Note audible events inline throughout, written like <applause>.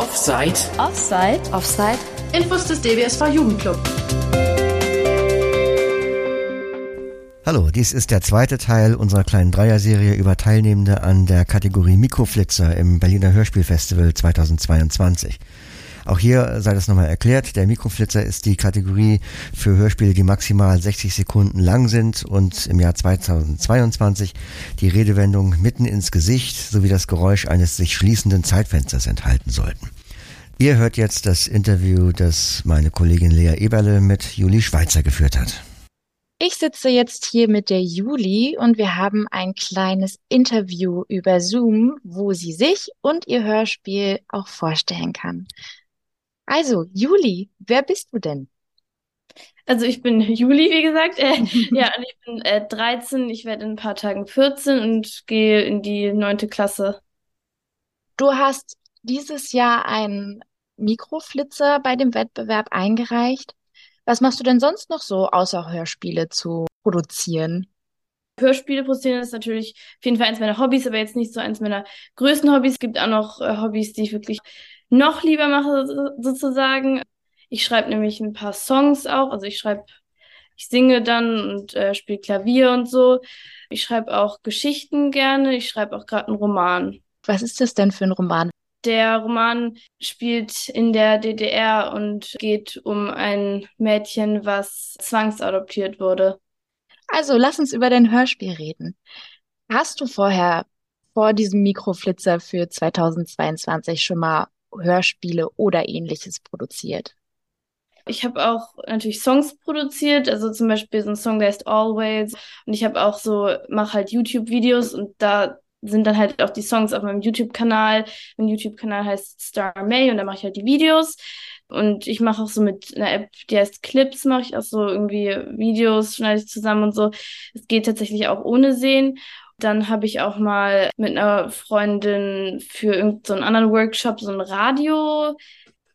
Offside. Offside. Offside. Infos des DBSV Jugendclub. Hallo, dies ist der zweite Teil unserer kleinen Dreier-Serie über Teilnehmende an der Kategorie Mikroflitzer im Berliner Hörspielfestival 2022. Auch hier sei das nochmal erklärt, der Mikroflitzer ist die Kategorie für Hörspiele, die maximal 60 Sekunden lang sind und im Jahr 2022 die Redewendung mitten ins Gesicht sowie das Geräusch eines sich schließenden Zeitfensters enthalten sollten. Ihr hört jetzt das Interview, das meine Kollegin Lea Eberle mit Juli Schweizer geführt hat. Ich sitze jetzt hier mit der Juli und wir haben ein kleines Interview über Zoom, wo sie sich und ihr Hörspiel auch vorstellen kann. Also, Juli, wer bist du denn? Also ich bin Juli, wie gesagt. Äh, <laughs> ja, und ich bin äh, 13, ich werde in ein paar Tagen 14 und gehe in die neunte Klasse. Du hast dieses Jahr einen Mikroflitzer bei dem Wettbewerb eingereicht. Was machst du denn sonst noch so, außer Hörspiele zu produzieren? Hörspiele produzieren ist natürlich auf jeden Fall eins meiner Hobbys, aber jetzt nicht so eins meiner größten Hobbys. Es gibt auch noch äh, Hobbys, die ich wirklich noch lieber mache, sozusagen. Ich schreibe nämlich ein paar Songs auch. Also ich schreibe, ich singe dann und äh, spiele Klavier und so. Ich schreibe auch Geschichten gerne. Ich schreibe auch gerade einen Roman. Was ist das denn für ein Roman? Der Roman spielt in der DDR und geht um ein Mädchen, was zwangsadoptiert wurde. Also lass uns über dein Hörspiel reden. Hast du vorher vor diesem Mikroflitzer für 2022 schon mal Hörspiele oder ähnliches produziert? Ich habe auch natürlich Songs produziert, also zum Beispiel so ein Song, der heißt Always. Und ich habe auch so, mache halt YouTube-Videos und da sind dann halt auch die Songs auf meinem YouTube-Kanal. Mein YouTube-Kanal heißt Star May und da mache ich halt die Videos. Und ich mache auch so mit einer App, die heißt Clips, mache ich auch so irgendwie Videos, schneide ich zusammen und so. Es geht tatsächlich auch ohne Sehen. Dann habe ich auch mal mit einer Freundin für irgendeinen so anderen Workshop so ein Radio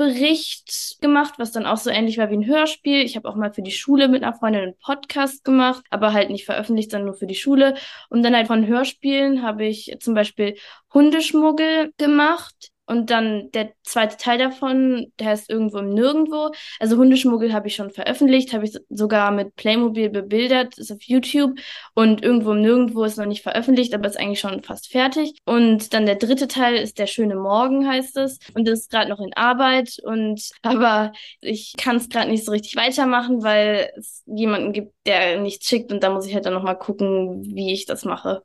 Bericht gemacht, was dann auch so ähnlich war wie ein Hörspiel. Ich habe auch mal für die Schule mit einer Freundin einen Podcast gemacht, aber halt nicht veröffentlicht, sondern nur für die Schule. Und dann halt von Hörspielen habe ich zum Beispiel Hundeschmuggel gemacht. Und dann der zweite Teil davon, der heißt Irgendwo im Nirgendwo. Also Hundeschmuggel habe ich schon veröffentlicht, habe ich sogar mit Playmobil bebildert, ist auf YouTube. Und Irgendwo im Nirgendwo ist noch nicht veröffentlicht, aber ist eigentlich schon fast fertig. Und dann der dritte Teil ist Der schöne Morgen, heißt es. Und das ist gerade noch in Arbeit. Und <laughs> aber ich kann es gerade nicht so richtig weitermachen, weil es jemanden gibt, der nichts schickt. Und da muss ich halt dann nochmal gucken, wie ich das mache.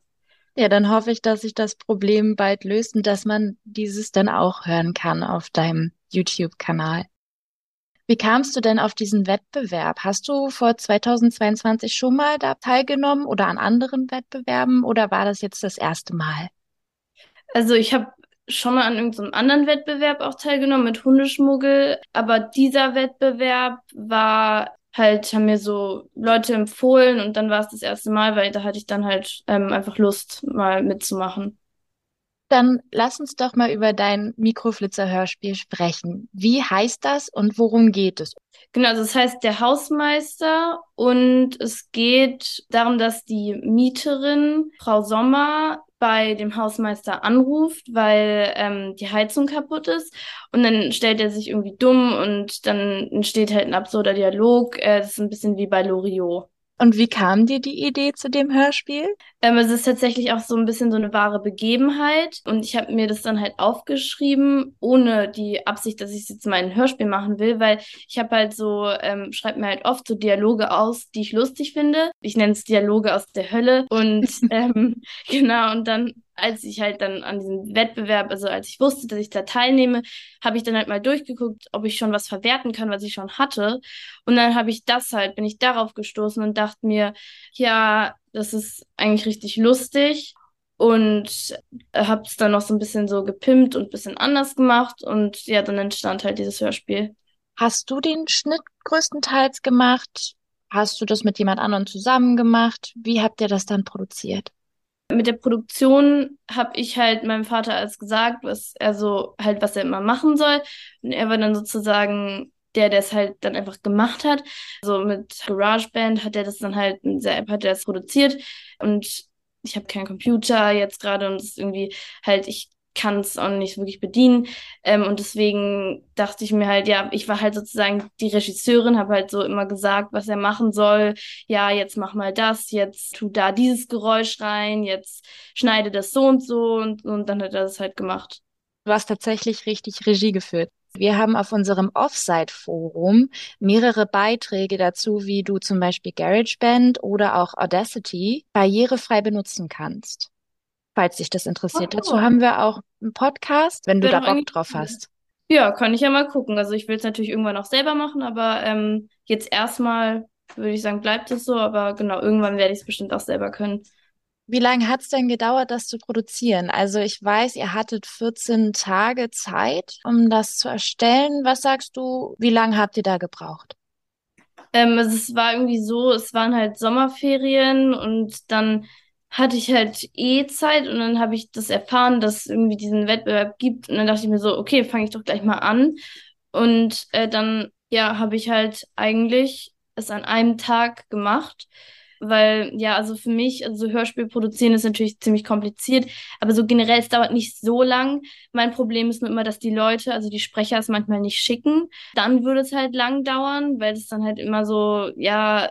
Ja, dann hoffe ich, dass sich das Problem bald löst und dass man dieses dann auch hören kann auf deinem YouTube-Kanal. Wie kamst du denn auf diesen Wettbewerb? Hast du vor 2022 schon mal da teilgenommen oder an anderen Wettbewerben oder war das jetzt das erste Mal? Also ich habe schon mal an irgendeinem anderen Wettbewerb auch teilgenommen mit Hundeschmuggel, aber dieser Wettbewerb war halt, haben mir so Leute empfohlen und dann war es das erste Mal, weil da hatte ich dann halt ähm, einfach Lust, mal mitzumachen. Dann lass uns doch mal über dein Mikroflitzer-Hörspiel sprechen. Wie heißt das und worum geht es? Genau, also es heißt der Hausmeister und es geht darum, dass die Mieterin, Frau Sommer, bei dem Hausmeister anruft, weil ähm, die Heizung kaputt ist. Und dann stellt er sich irgendwie dumm und dann entsteht halt ein absurder Dialog. Äh, das ist ein bisschen wie bei Loriot. Und wie kam dir die Idee zu dem Hörspiel? Ähm, es ist tatsächlich auch so ein bisschen so eine wahre Begebenheit. Und ich habe mir das dann halt aufgeschrieben, ohne die Absicht, dass ich jetzt mal ein Hörspiel machen will, weil ich habe halt so, ähm, schreibe mir halt oft so Dialoge aus, die ich lustig finde. Ich nenne es Dialoge aus der Hölle. Und <laughs> ähm, genau, und dann als ich halt dann an diesem Wettbewerb, also als ich wusste, dass ich da teilnehme, habe ich dann halt mal durchgeguckt, ob ich schon was verwerten kann, was ich schon hatte. Und dann habe ich das halt, bin ich darauf gestoßen und dachte mir, ja, das ist eigentlich richtig lustig. Und habe es dann noch so ein bisschen so gepimpt und ein bisschen anders gemacht. Und ja, dann entstand halt dieses Hörspiel. Hast du den Schnitt größtenteils gemacht? Hast du das mit jemand anderem zusammen gemacht? Wie habt ihr das dann produziert? Mit der Produktion habe ich halt meinem Vater alles gesagt, was er so halt, was er immer machen soll. Und er war dann sozusagen der, der es halt dann einfach gemacht hat. So also mit GarageBand hat er das dann halt, mit dieser App hat er das produziert. Und ich habe keinen Computer jetzt gerade und es ist irgendwie halt, ich kann es auch nicht wirklich bedienen. Ähm, und deswegen dachte ich mir halt, ja, ich war halt sozusagen die Regisseurin, habe halt so immer gesagt, was er machen soll. Ja, jetzt mach mal das, jetzt tu da dieses Geräusch rein, jetzt schneide das so und so und, und dann hat er das halt gemacht. Du hast tatsächlich richtig Regie geführt. Wir haben auf unserem Offsite-Forum mehrere Beiträge dazu, wie du zum Beispiel GarageBand oder auch Audacity barrierefrei benutzen kannst falls dich das interessiert. Oh, Dazu haben wir auch einen Podcast, wenn du da Bock drauf hast. Ja, kann ich ja mal gucken. Also ich will es natürlich irgendwann auch selber machen, aber ähm, jetzt erstmal würde ich sagen, bleibt es so, aber genau, irgendwann werde ich es bestimmt auch selber können. Wie lange hat es denn gedauert, das zu produzieren? Also ich weiß, ihr hattet 14 Tage Zeit, um das zu erstellen. Was sagst du, wie lange habt ihr da gebraucht? Ähm, also es war irgendwie so, es waren halt Sommerferien und dann hatte ich halt eh Zeit und dann habe ich das erfahren, dass es irgendwie diesen Wettbewerb gibt. Und dann dachte ich mir so, okay, fange ich doch gleich mal an. Und äh, dann, ja, habe ich halt eigentlich es an einem Tag gemacht. Weil, ja, also für mich, also Hörspiel produzieren ist natürlich ziemlich kompliziert, aber so generell, es dauert nicht so lang. Mein Problem ist nur immer, dass die Leute, also die Sprecher es manchmal nicht schicken. Dann würde es halt lang dauern, weil es dann halt immer so, ja,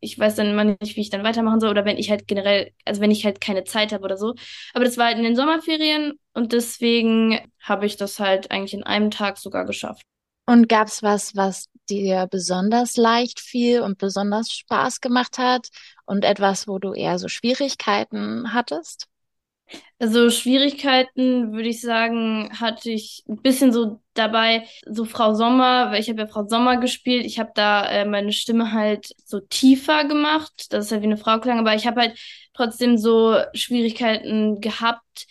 ich weiß dann immer nicht, wie ich dann weitermachen soll oder wenn ich halt generell, also wenn ich halt keine Zeit habe oder so. Aber das war halt in den Sommerferien und deswegen habe ich das halt eigentlich in einem Tag sogar geschafft. Und gab es was, was dir besonders leicht fiel und besonders Spaß gemacht hat und etwas, wo du eher so Schwierigkeiten hattest? Also Schwierigkeiten, würde ich sagen, hatte ich ein bisschen so dabei, so Frau Sommer, weil ich habe ja Frau Sommer gespielt. Ich habe da äh, meine Stimme halt so tiefer gemacht, dass es halt wie eine Frau klang, aber ich habe halt trotzdem so Schwierigkeiten gehabt,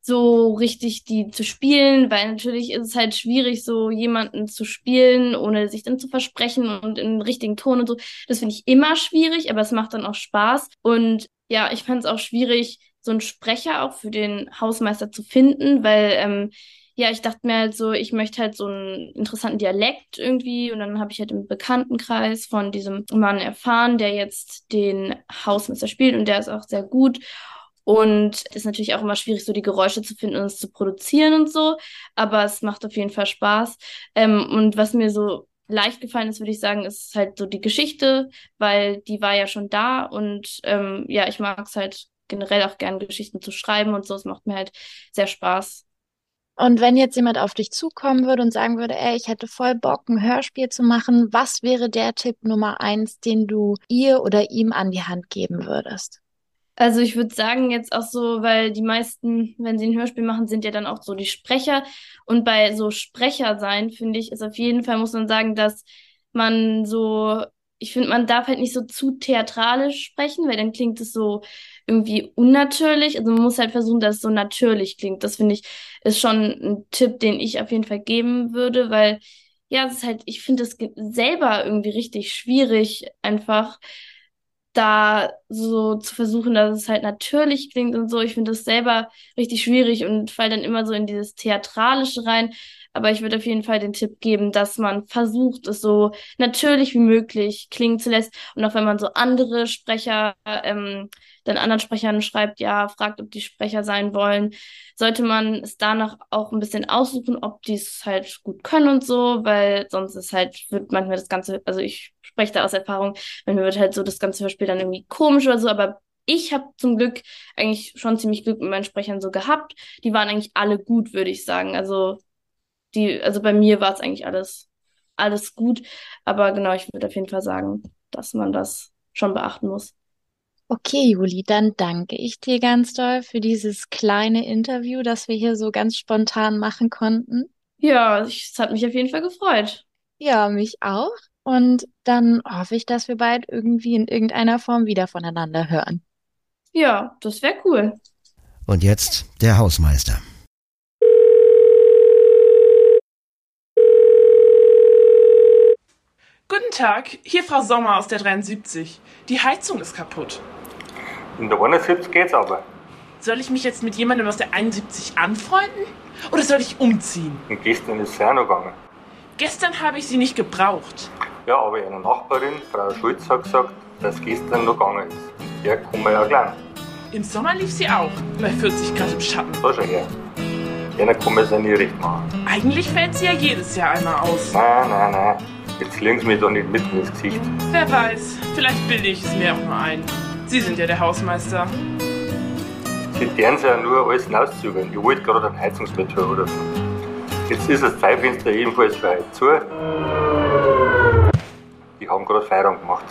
so richtig die zu spielen, weil natürlich ist es halt schwierig, so jemanden zu spielen, ohne sich dann zu versprechen und in richtigen Ton und so. Das finde ich immer schwierig, aber es macht dann auch Spaß. Und ja, ich fand es auch schwierig, so einen Sprecher auch für den Hausmeister zu finden, weil ähm, ja, ich dachte mir halt so, ich möchte halt so einen interessanten Dialekt irgendwie und dann habe ich halt im Bekanntenkreis von diesem Mann erfahren, der jetzt den Hausmeister spielt und der ist auch sehr gut. Und ist natürlich auch immer schwierig, so die Geräusche zu finden und es zu produzieren und so. Aber es macht auf jeden Fall Spaß. Ähm, und was mir so leicht gefallen ist, würde ich sagen, ist halt so die Geschichte, weil die war ja schon da und ähm, ja, ich mag es halt generell auch gern Geschichten zu schreiben und so. Es macht mir halt sehr Spaß. Und wenn jetzt jemand auf dich zukommen würde und sagen würde, ey, ich hätte voll Bock, ein Hörspiel zu machen, was wäre der Tipp Nummer eins, den du ihr oder ihm an die Hand geben würdest? Also ich würde sagen jetzt auch so, weil die meisten, wenn sie ein Hörspiel machen, sind ja dann auch so die Sprecher. Und bei so Sprecher sein, finde ich, ist auf jeden Fall, muss man sagen, dass man so, ich finde, man darf halt nicht so zu theatralisch sprechen, weil dann klingt es so irgendwie unnatürlich. Also man muss halt versuchen, dass es so natürlich klingt. Das finde ich, ist schon ein Tipp, den ich auf jeden Fall geben würde, weil ja, es ist halt, ich finde es selber irgendwie richtig schwierig, einfach da so zu versuchen, dass es halt natürlich klingt und so. Ich finde das selber richtig schwierig und fall dann immer so in dieses Theatralische rein. Aber ich würde auf jeden Fall den Tipp geben, dass man versucht, es so natürlich wie möglich klingen zu lassen. Und auch wenn man so andere Sprecher ähm, dann anderen Sprechern schreibt, ja, fragt, ob die Sprecher sein wollen, sollte man es danach auch ein bisschen aussuchen, ob die es halt gut können und so, weil sonst ist halt, wird manchmal das Ganze, also ich spreche da aus Erfahrung, manchmal wird halt so das ganze Hörspiel dann irgendwie komisch oder so, aber ich habe zum Glück eigentlich schon ziemlich Glück mit meinen Sprechern so gehabt. Die waren eigentlich alle gut, würde ich sagen. Also die, also bei mir war es eigentlich alles, alles gut. Aber genau, ich würde auf jeden Fall sagen, dass man das schon beachten muss. Okay, Juli, dann danke ich dir ganz doll für dieses kleine Interview, das wir hier so ganz spontan machen konnten. Ja, es hat mich auf jeden Fall gefreut. Ja, mich auch. Und dann hoffe ich, dass wir bald irgendwie in irgendeiner Form wieder voneinander hören. Ja, das wäre cool. Und jetzt der Hausmeister. Guten Tag, hier Frau Sommer aus der 73. Die Heizung ist kaputt. In der 71 geht's aber. Soll ich mich jetzt mit jemandem aus der 71 anfreunden? Oder soll ich umziehen? Und gestern ist es auch noch gegangen. Gestern habe ich sie nicht gebraucht. Ja, aber eine Nachbarin, Frau Schulz, hat gesagt, dass gestern noch gegangen ist. Der kommen wir ja gleich. Im Sommer lief sie auch, bei 40 Grad im Schatten. Da schon her. Einer kann mir es ja nie recht machen. Eigentlich fällt sie ja jedes Jahr einmal aus. Nein, nein, nein. Jetzt legen Sie mich da nicht mitten ins Gesicht. Wer weiß, vielleicht bilde ich es mir auch nur ein. Sie sind ja der Hausmeister. Sie deren ja nur alles hinauszögern. Ich wollte gerade einen Heizungsmetall rufen. Jetzt ist das Zeitfenster jedenfalls für heute zu. Die haben gerade Feierabend gemacht.